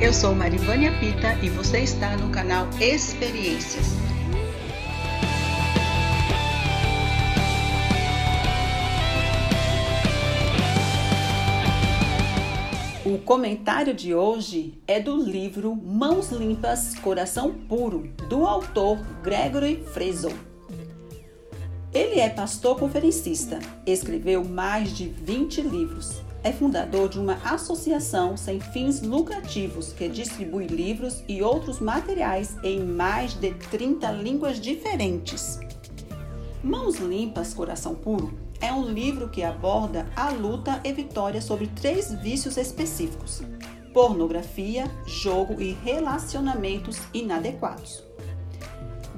Eu sou Marivânia Pita e você está no canal Experiências. O comentário de hoje é do livro Mãos Limpas, Coração Puro, do autor Gregory Fresel. Ele é pastor conferencista, escreveu mais de 20 livros. É fundador de uma associação sem fins lucrativos que distribui livros e outros materiais em mais de 30 línguas diferentes. Mãos Limpas, Coração Puro é um livro que aborda a luta e vitória sobre três vícios específicos: pornografia, jogo e relacionamentos inadequados.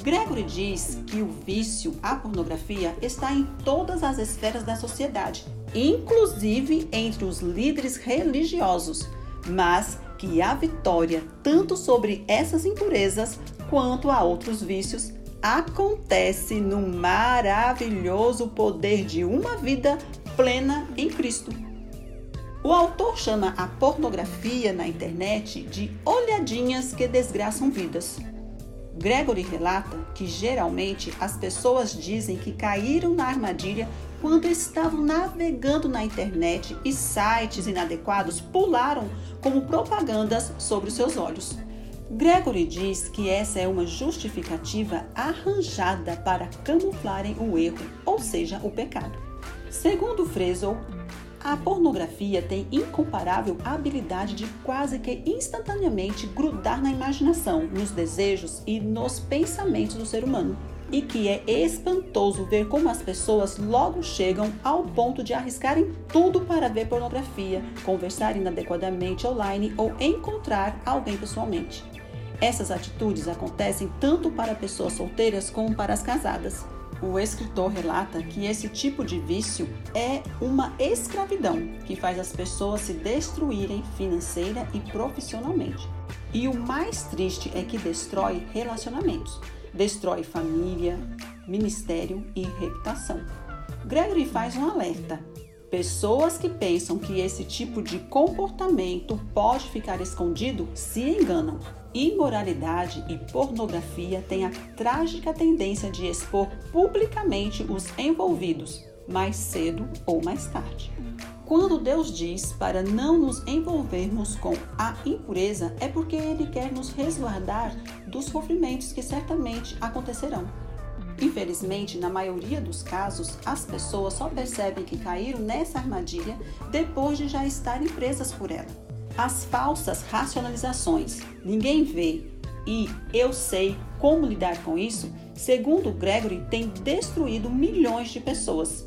Gregory diz que o vício à pornografia está em todas as esferas da sociedade, inclusive entre os líderes religiosos, mas que a vitória, tanto sobre essas impurezas quanto a outros vícios, acontece no maravilhoso poder de uma vida plena em Cristo. O autor chama a pornografia na internet de olhadinhas que desgraçam vidas. Gregory relata que geralmente as pessoas dizem que caíram na armadilha quando estavam navegando na internet e sites inadequados pularam como propagandas sobre seus olhos. Gregory diz que essa é uma justificativa arranjada para camuflarem o erro, ou seja, o pecado. Segundo Fresel, a pornografia tem incomparável habilidade de quase que instantaneamente grudar na imaginação, nos desejos e nos pensamentos do ser humano. E que é espantoso ver como as pessoas logo chegam ao ponto de arriscarem tudo para ver pornografia, conversar inadequadamente online ou encontrar alguém pessoalmente. Essas atitudes acontecem tanto para pessoas solteiras como para as casadas. O escritor relata que esse tipo de vício é uma escravidão que faz as pessoas se destruírem financeira e profissionalmente. E o mais triste é que destrói relacionamentos, destrói família, ministério e reputação. Gregory faz um alerta. Pessoas que pensam que esse tipo de comportamento pode ficar escondido se enganam imoralidade e pornografia têm a trágica tendência de expor publicamente os envolvidos, mais cedo ou mais tarde. Quando Deus diz para não nos envolvermos com a impureza, é porque Ele quer nos resguardar dos sofrimentos que certamente acontecerão. Infelizmente, na maioria dos casos, as pessoas só percebem que caíram nessa armadilha depois de já estarem presas por ela as falsas racionalizações. Ninguém vê e eu sei como lidar com isso, segundo Gregory, tem destruído milhões de pessoas.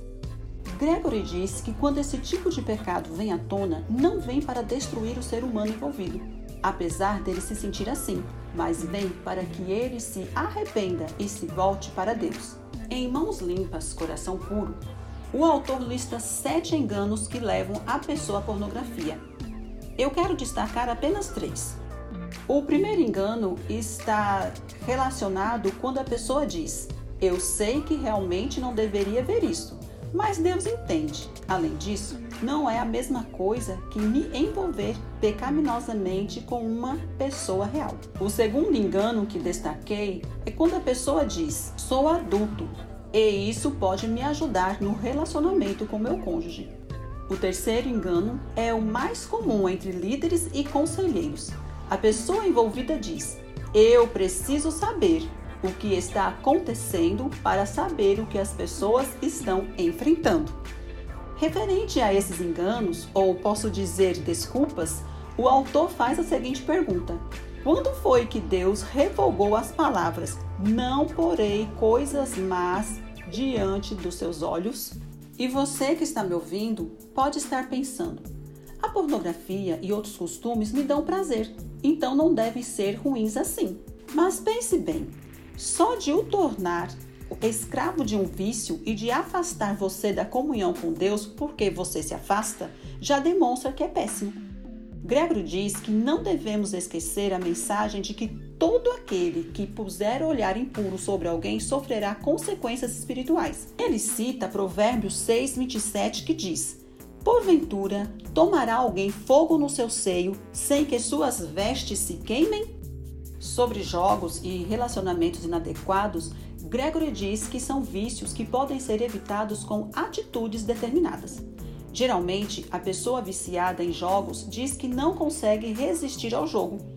Gregory diz que quando esse tipo de pecado vem à tona, não vem para destruir o ser humano envolvido, apesar dele se sentir assim, mas vem para que ele se arrependa e se volte para Deus. Em Mãos Limpas, Coração Puro, o autor lista sete enganos que levam a pessoa à pornografia, eu quero destacar apenas três. O primeiro engano está relacionado quando a pessoa diz: Eu sei que realmente não deveria ver isso, mas Deus entende. Além disso, não é a mesma coisa que me envolver pecaminosamente com uma pessoa real. O segundo engano que destaquei é quando a pessoa diz: Sou adulto e isso pode me ajudar no relacionamento com meu cônjuge. O terceiro engano é o mais comum entre líderes e conselheiros. A pessoa envolvida diz: Eu preciso saber o que está acontecendo para saber o que as pessoas estão enfrentando. Referente a esses enganos, ou posso dizer desculpas, o autor faz a seguinte pergunta: Quando foi que Deus revogou as palavras: Não porei coisas más diante dos seus olhos? E você que está me ouvindo pode estar pensando: a pornografia e outros costumes me dão prazer, então não devem ser ruins assim. Mas pense bem: só de o tornar escravo de um vício e de afastar você da comunhão com Deus porque você se afasta, já demonstra que é péssimo. Gregory diz que não devemos esquecer a mensagem de que todo aquele que puser olhar impuro sobre alguém sofrerá consequências espirituais. Ele cita Provérbios 6, 27, que diz: Porventura, tomará alguém fogo no seu seio sem que suas vestes se queimem? Sobre jogos e relacionamentos inadequados, Gregory diz que são vícios que podem ser evitados com atitudes determinadas. Geralmente, a pessoa viciada em jogos diz que não consegue resistir ao jogo.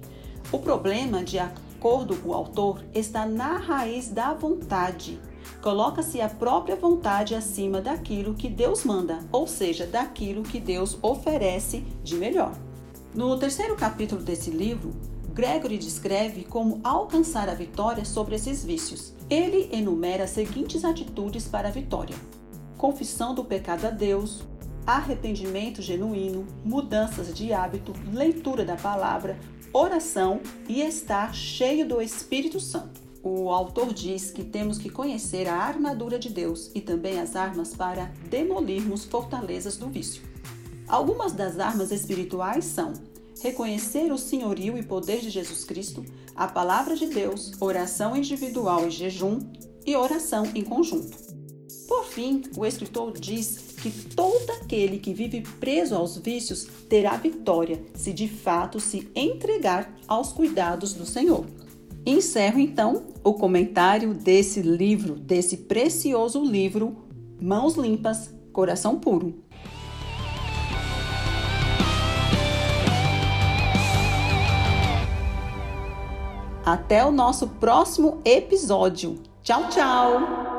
O problema, de acordo com o autor, está na raiz da vontade. Coloca-se a própria vontade acima daquilo que Deus manda, ou seja, daquilo que Deus oferece de melhor. No terceiro capítulo desse livro, Gregory descreve como alcançar a vitória sobre esses vícios. Ele enumera as seguintes atitudes para a vitória: confissão do pecado a Deus, arrependimento genuíno, mudanças de hábito, leitura da palavra, oração e estar cheio do Espírito Santo. O autor diz que temos que conhecer a armadura de Deus e também as armas para demolirmos fortalezas do vício. Algumas das armas espirituais são reconhecer o senhorio e poder de Jesus Cristo, a palavra de Deus, oração individual e jejum e oração em conjunto. Por fim, o escritor diz que todo aquele que vive preso aos vícios terá vitória se de fato se entregar aos cuidados do Senhor. Encerro então o comentário desse livro, desse precioso livro, Mãos Limpas, Coração Puro. Até o nosso próximo episódio. Tchau, tchau!